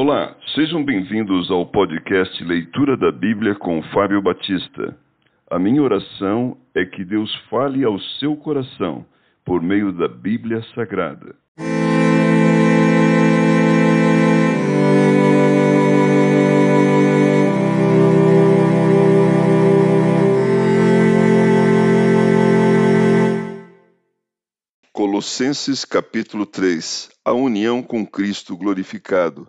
Olá, sejam bem-vindos ao podcast Leitura da Bíblia com Fábio Batista. A minha oração é que Deus fale ao seu coração por meio da Bíblia Sagrada. Colossenses capítulo 3 A união com Cristo glorificado.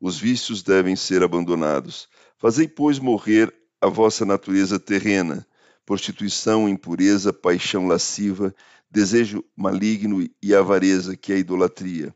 os vícios devem ser abandonados. Fazei, pois, morrer a vossa natureza terrena, prostituição, impureza, paixão lasciva, desejo maligno e avareza, que é a idolatria.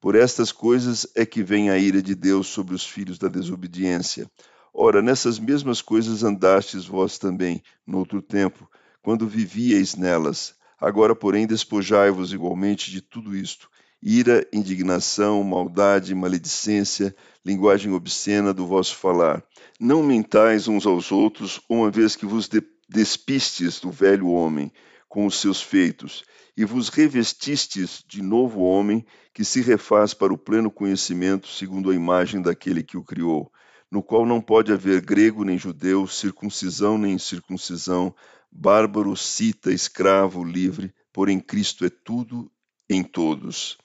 Por estas coisas é que vem a ira de Deus sobre os filhos da desobediência. Ora, nessas mesmas coisas andastes vós também, noutro tempo, quando vivíeis nelas Agora, porém, despojai-vos igualmente de tudo isto: ira, indignação, maldade, maledicência, linguagem obscena do vosso falar. Não mentais uns aos outros, uma vez que vos despistes do velho homem com os seus feitos, e vos revestistes de novo homem que se refaz para o pleno conhecimento segundo a imagem daquele que o criou, no qual não pode haver grego nem judeu, circuncisão nem incircuncisão, bárbaro, cita, escravo, livre, porém Cristo é tudo em todos.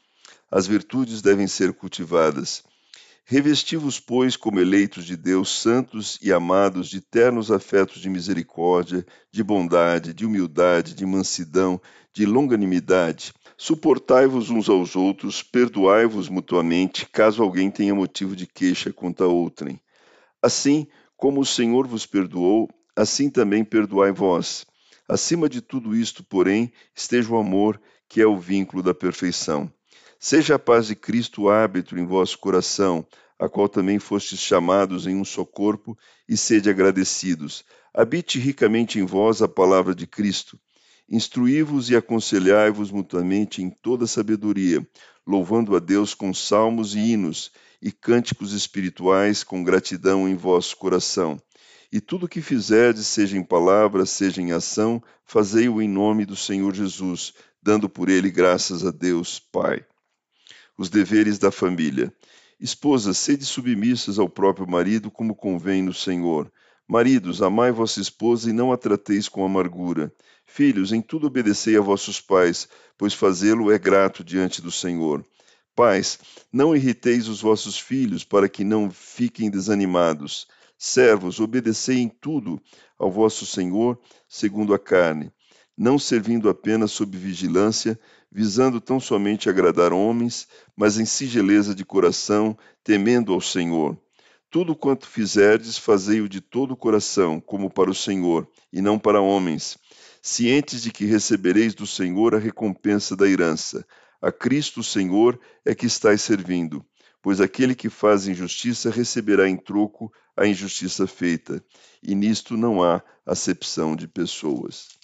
As virtudes devem ser cultivadas. Revesti-vos, pois, como eleitos de Deus, santos e amados, de ternos afetos de misericórdia, de bondade, de humildade, de mansidão, de longanimidade. Suportai-vos uns aos outros, perdoai-vos mutuamente, caso alguém tenha motivo de queixa contra outrem. Assim como o Senhor vos perdoou, assim também perdoai vós. Acima de tudo isto, porém, esteja o amor, que é o vínculo da perfeição. Seja a paz de Cristo árbitro em vosso coração, a qual também fostes chamados em um só corpo, e sede agradecidos. Habite ricamente em vós a palavra de Cristo. Instruí-vos e aconselhai-vos mutuamente em toda sabedoria, louvando a Deus com salmos e hinos e cânticos espirituais com gratidão em vosso coração e tudo o que fizerdes, seja em palavra, seja em ação, fazei-o em nome do Senhor Jesus, dando por ele graças a Deus, Pai. Os deveres da família. Esposas, sede submissas ao próprio marido, como convém no Senhor. Maridos, amai vossa esposa e não a trateis com amargura. Filhos, em tudo obedecei a vossos pais, pois fazê-lo é grato diante do Senhor. Pais, não irriteis os vossos filhos, para que não fiquem desanimados. Servos, obedecei em tudo ao vosso Senhor, segundo a carne, não servindo apenas sob vigilância, visando tão somente agradar homens, mas em singeleza de coração, temendo ao Senhor. Tudo quanto fizerdes, fazei-o de todo o coração, como para o Senhor, e não para homens, cientes de que recebereis do Senhor a recompensa da herança. A Cristo, Senhor, é que estáis servindo pois aquele que faz injustiça receberá em troco a injustiça feita, e nisto não há acepção de pessoas.